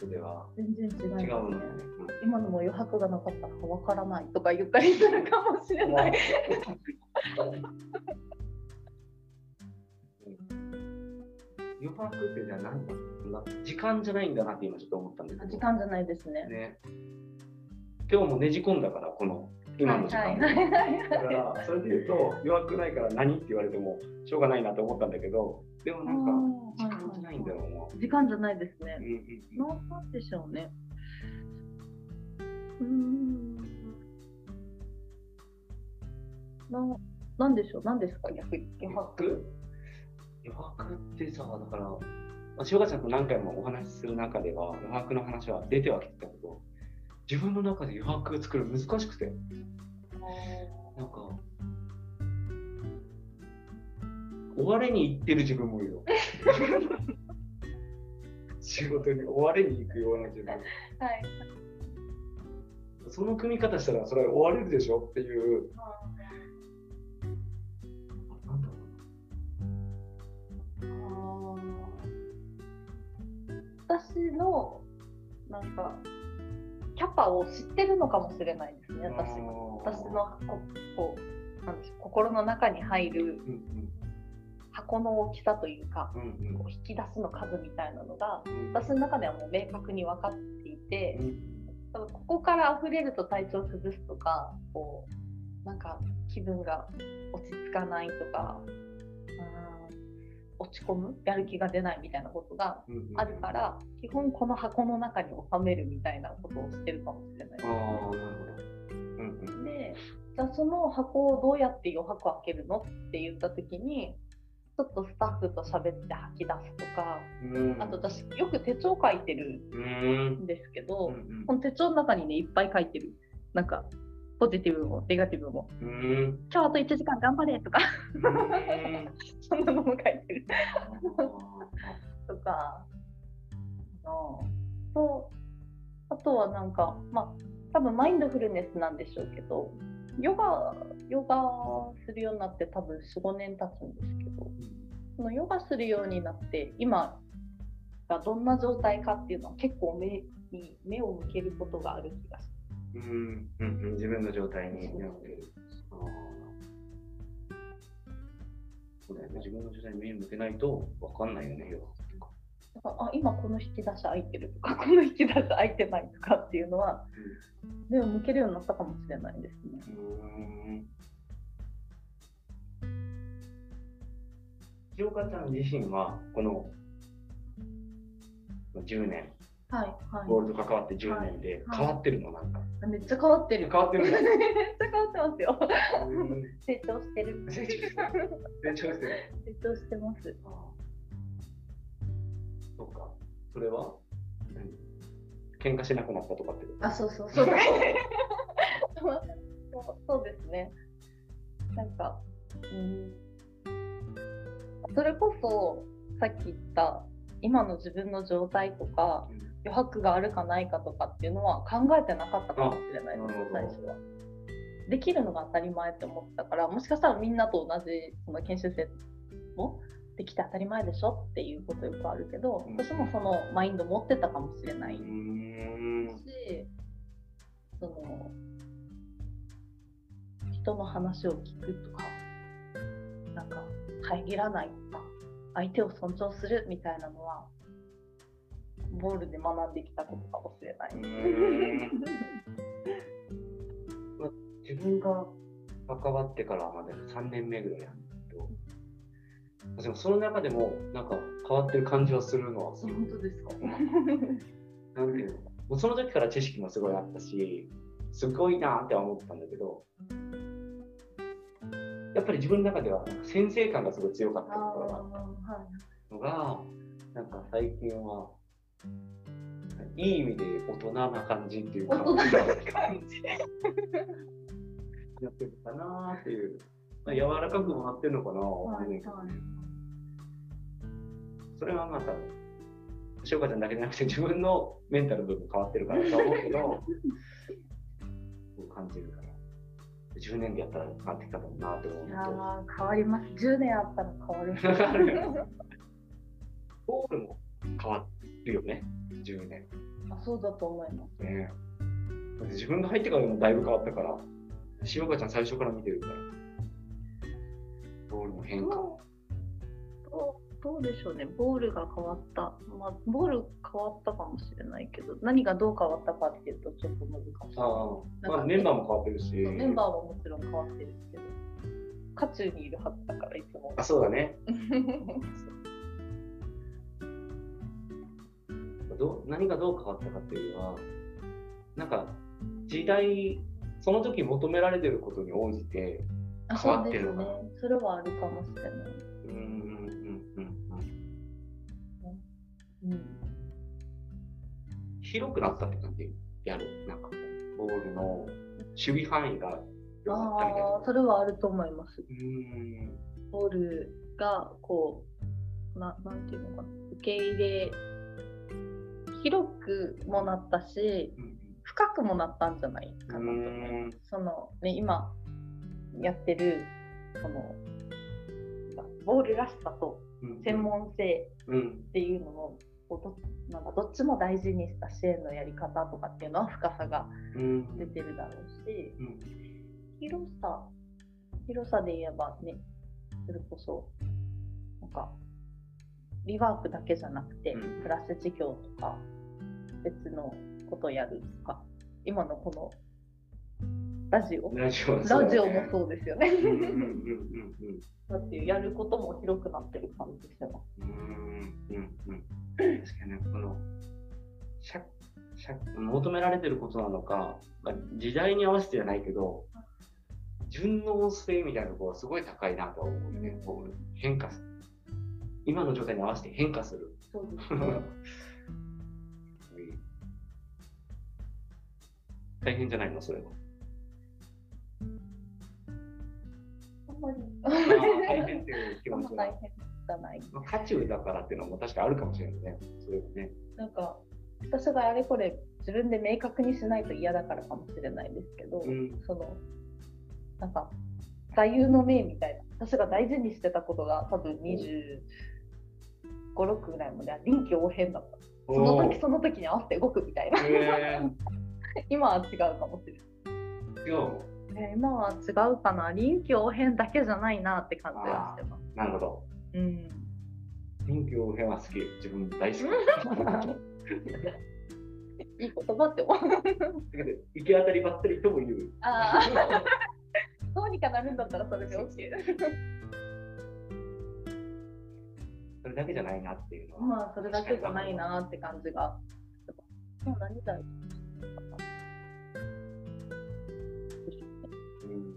トでは全然違いますね違うのね。今のも余白がなかったらわからないとか言ったりするかもしれない。余白ってじゃあ何だな時間じゃないんだなって今ちょっと思ったんだけど。時間じゃないですね。ね。今日もねじ込んだから、この今の時間。はいはいはいはいだから、それで言うと、弱くないから何って言われてもしょうがないなと思ったんだけど、でもなんか、時間じゃないんだろうな。時間じゃないですねうん。うんうんなんでしょうね。うーん。な、なんでしょう？なんですか、逆？に。余白。余白ってさ、だから、まあ、塩川ちゃんと何回もお話しする中では、余白の話は出てはきてたけど、自分の中で余白を作るの難しくて、なんか、終われに行ってる自分もいるよ。仕事に終われに行くような自分。はい。その組み方したらそれ終われるでしょっていう。なんだろ私のなんかキャパを知ってるのかもしれないですね。私私のここうなんでしょう心の中に入るうん箱の大きさというかうんうん。こう引き出しの数みたいなのがうん私の中ではもう明確に分かっていてうん。多分ここから溢れると体調崩すとかこうなんか気分が落ち着かないとかうん落ち込むやる気が出ないみたいなことがうんうんあるから基本この箱の中に収めるみたいなことをしてるかもしれない。ああ、なるほど。うんうん。でじゃあその箱をどうやって余白開けるのって言った時にちょっとスタッフと喋って吐き出すとかうん。あと私よく手帳書いてるうんんですけど、うん。この手帳の中にねいっぱい書いてる。なんかポジティブもネガティブも。うん。今日あと1時間頑張れとか。うん。そんなのも書いてる。とか。とあとはなんかまあ多分マインドフルネスなんでしょうけどヨガヨガするようになって多分45年経つんですけどそのヨガするようになって今がどんな状態かっていうのは結構目に目を向けることがある気がしうんうんうん自分の状態になっそうだよね。自分の状態に目向けないと分かんないよね、あ今この引き出し空いてるとか この引き出し空いてないとかっていうのは目を向けるようになったかもしれないですね。うん。清岡ちゃん自身はこの10年、はいはいゴールド関わって10年ではい変わってるのなんか。めっちゃ変わってる。変わってるめっちゃ変わってますよ。うん成長してる。成長してる成長してます。ああそうか。それは？何？喧嘩しなくなったとかってあ、そうそうそう。そうそうですね。なんか、うん、それこそさっき言った今の自分の状態とかうん余白があるかないかとかっていうのは考えてなかったかもしれないです最初は。できるのが当たり前って思ってたからもしかしたらみんなと同じその研修生もできて当たり前でしょっていうことよくあるけどうん私もそのマインド持ってたかもしれない。しその人の話を聞くとかなんか遮らないとか相手を尊重するみたいなのはボールで学んできたことかもしれない。自分が関わってからまで3年目ぐらいなんだけど、でもその中でもなんか変わってる感じはするのはする。本当ですか？なんていうの？もうその時から知識もすごいあったし、すごいなっては思ったんだけど、やっぱり自分の中では先生感がすごい強かったあところがあった。のが、なんか最近は、いい意味で大人な感じっていうか、大人な感じ。やってるかなっていう、まあ、柔らかくもなってるのかな、はいそれはまあ多分、翔香ちゃんだけじゃなくて自分のメンタルの部分変わってるからとは思うけど、そう感じるから、10年でやったら変わってきたかもなって思ういやのー変わります。10年あったら変わる。ゴールも変わるよね、10年。あそうだと思います。ねだって自分が入ってからでもだいぶ変わったから、しおかちゃん最初から見てるから。ボールの変化。どうでしょうね、ボールが変わった、まあ、ボール変わったかもしれないけど、何がどう変わったかっていうと、ちょっと難しい。ああ、まあ、メンバーも変わってるし。メンバーはもちろん変わってるけど、渦中にいるはずだから、いつも。あ、そうだね。どう何がどう変わったかっていうのは、なんか時代、その時求められてることに応じて、あ変わってるのかな。それはあるかもしれない。うんうんうんうんうん、広くなったって感じやる。なんかボールの守備範囲が広がったみたいな。ああ、それはあると思います。うんボールがこうななんていうのかな受け入れ広くもなったしうん深くもなったんじゃないかなと思いますそのね今やってるそのボールらしさとうん専門性うん。っていうのをこうどなんかどっちも大事にした支援のやり方とかっていうのは深さがうん。出てるだろうしうん。広さ広さで言えばねそれこそなんかリワークだけじゃなくて、うん。プラス事業とか別のことをやるとか今のこのラジオ。ラジオもうそうですよね。だってやることも広くなってる感じしてます。うんうんうん確かにねこのしゃしゃ求められてることなのか、まあ、時代に合わせてじゃないけど順応性みたいなところがすごい高いなとは思うね、うん。こう変化する今の状態に合わせて変化する。そうですね。大変じゃないのそれは。あんまり。あー大変っていう気そん持ちは。な大変じゃない。まあ渦中だからっていうのも確かあるかもしれないね。それはね。なんか私があれこれ自分で明確にしないと嫌だからかもしれないですけど、うん。そのなんか座右の銘みたいな私が大事にしてたことが多分2 5 6ぐらいまでは臨機応変だった。その時その時に合わせて動くみたいな。へ 今は違うかもしれない、ね、今は違うかな。臨機応変だけじゃないなって感じはしてます。なるほど。うん。臨機応変は好き。自分大好き。いい言葉って思う。行き当たりばったりとも言う。ああどうにかなるんだったらそれで OK それだけじゃないなっていうのは。まあそれだけじゃないなって感じが。でも何だろううん。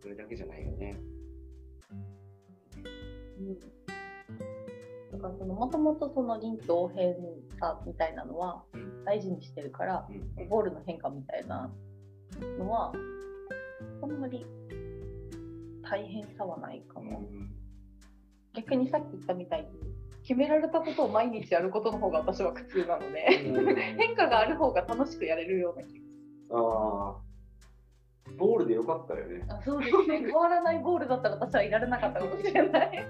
それだけじゃないよね。うんだからそのもともとその臨機応変さみたいなのはうん大事にしてるから、うん。ボールの変化みたいなのはあんまり大変さはないかも。逆にさっき言ったみたいに決められたことを毎日やることの方が私は苦痛なので変化がある方が楽しくやれるような気がああ。ボールでよかったよね。あそうですね変わらないボールだったら私はいられなかったかもしれない。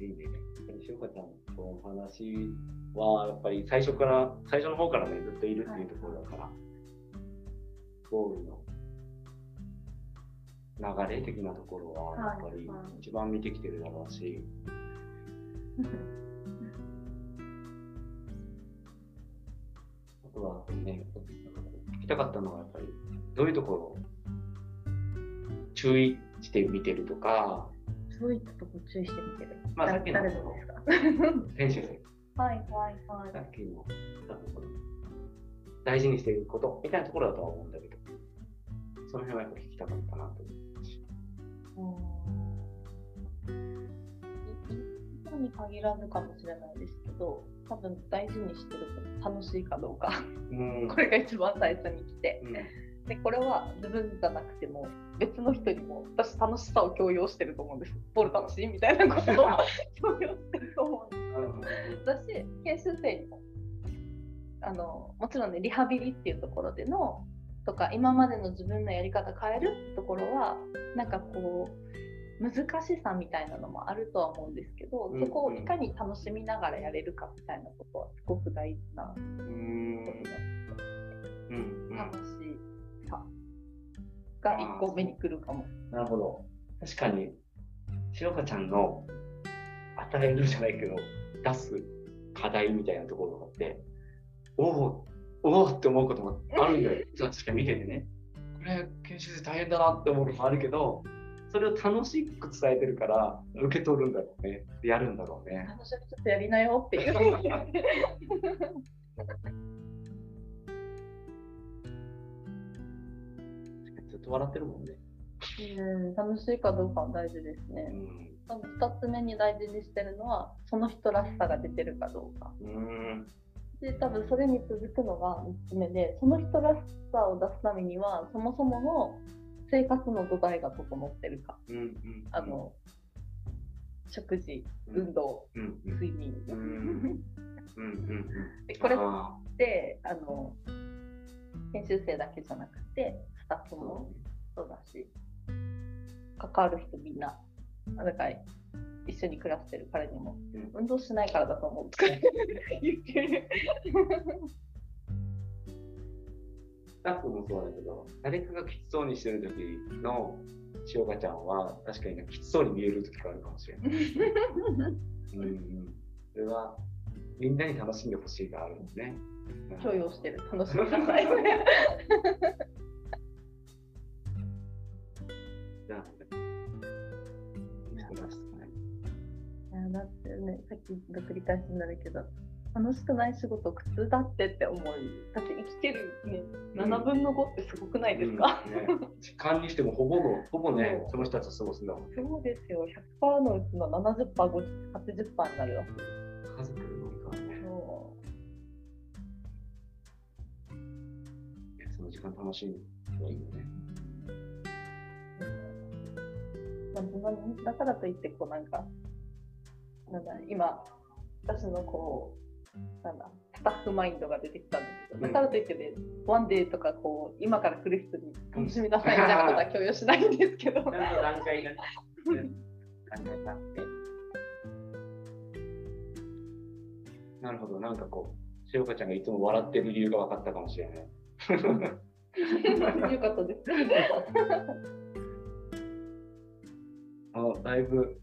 いいね。西岡ちゃんとお話はやっぱり最初から、最初の方からね、ずっといるっていうところだから、ボールの流れ的なところはやっぱり一番見てきてるだろうし、あとはね、聞きたかったのはやっぱりどういうところを注意して見てるとか、そういったとこ注意してみてる。まあさっきの。誰のですか？選手生。はいはいはい。さ。っきの大事にしていることみたいなところだとは思うんだけど、その辺はやっぱ聞きたかったなと。思うし。うん今に限らずかもしれないですけど、多分大事にしてること楽しいかどうか、うん これが一番最初に来て。うんで、これは自分じゃなくても、別の人にも私楽しさを強要してると思うんです。ボール楽しいみたいなことを 強要してると思うんです。だし研修生にもあのもちろんねリハビリっていうところでのとか今までの自分のやり方変えるところはなんかこう難しさみたいなのもあるとは思うんですけど、うんそこをいかに楽しみながらやれるかみたいなことはすごく大事なことだうん。うん。楽しさが一個目に来るかも。なるほど。確かに、しおかちゃんの与えるじゃないけど、出す課題みたいなところがあって、おお、おおって思うこともあるんだよ。確かに見ててね。これ、研修生大変だなって思うこともあるけど、それを楽しく伝えてるから、受け取るんだろうね。でやるんだろうね。私はちょっとやりなよっていう。ずっと笑ってるもんね。うん、楽しいかどうかは大事ですうね。ん。多分2つ目に大事にしてるのは、その人らしさが出てるかどうか。うん。で、多分それに続くのが3つ目で、その人らしさを出すためには、そもそもの生活の土台が整ってるか。うん。うん。あの、食事、うん運動、うん。うん。睡眠。うん。うん。うん。でこれっあて、あの、研修生だけじゃなくて、スタッフーもそうだし、関わる人みんな、だから一緒に暮らしてる彼にも、うん運動しないからだと思うとか言ってる。スタッフもそうだけど、誰かがきつそうにしてる時のしおかちゃんは、確かにねきつそうに見える時があるかもしれない。うんうん。それは、みんなに楽しんでほしいがあるんですね。許容してる、楽しみなさい。じゃあ、人らしさねいやだってね、さっきの繰り返しになるけど、楽しくない仕事苦痛だってって思う。だって生きてる、ね、7分の5ってすごくないですか、うんね時間にしてもほぼの、ほぼね、その人たちと過ごすんだもんね。そうですよ、100%のうちの70%、50 80%になるわ。家族のりからね。そその時間楽しむのいいよね。だからといって、こうなんか、なんだ、今、私のこう、なんだ、スタッフマインドが出てきたんだけど、だからといってね、ワンデーとかこう、今から来る人に楽しみなさいみたいなことは共有しないんですけど。段階がね、段階があって。なるほど、なんかこう、しおかちゃんがいつも笑ってる理由が分かったかもしれない。よかったです。あだいぶ、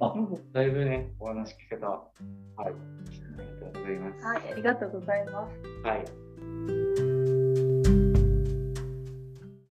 あだいぶね、お話聞けた。はい。ありがとうございます。はい、ありがとうございます。はい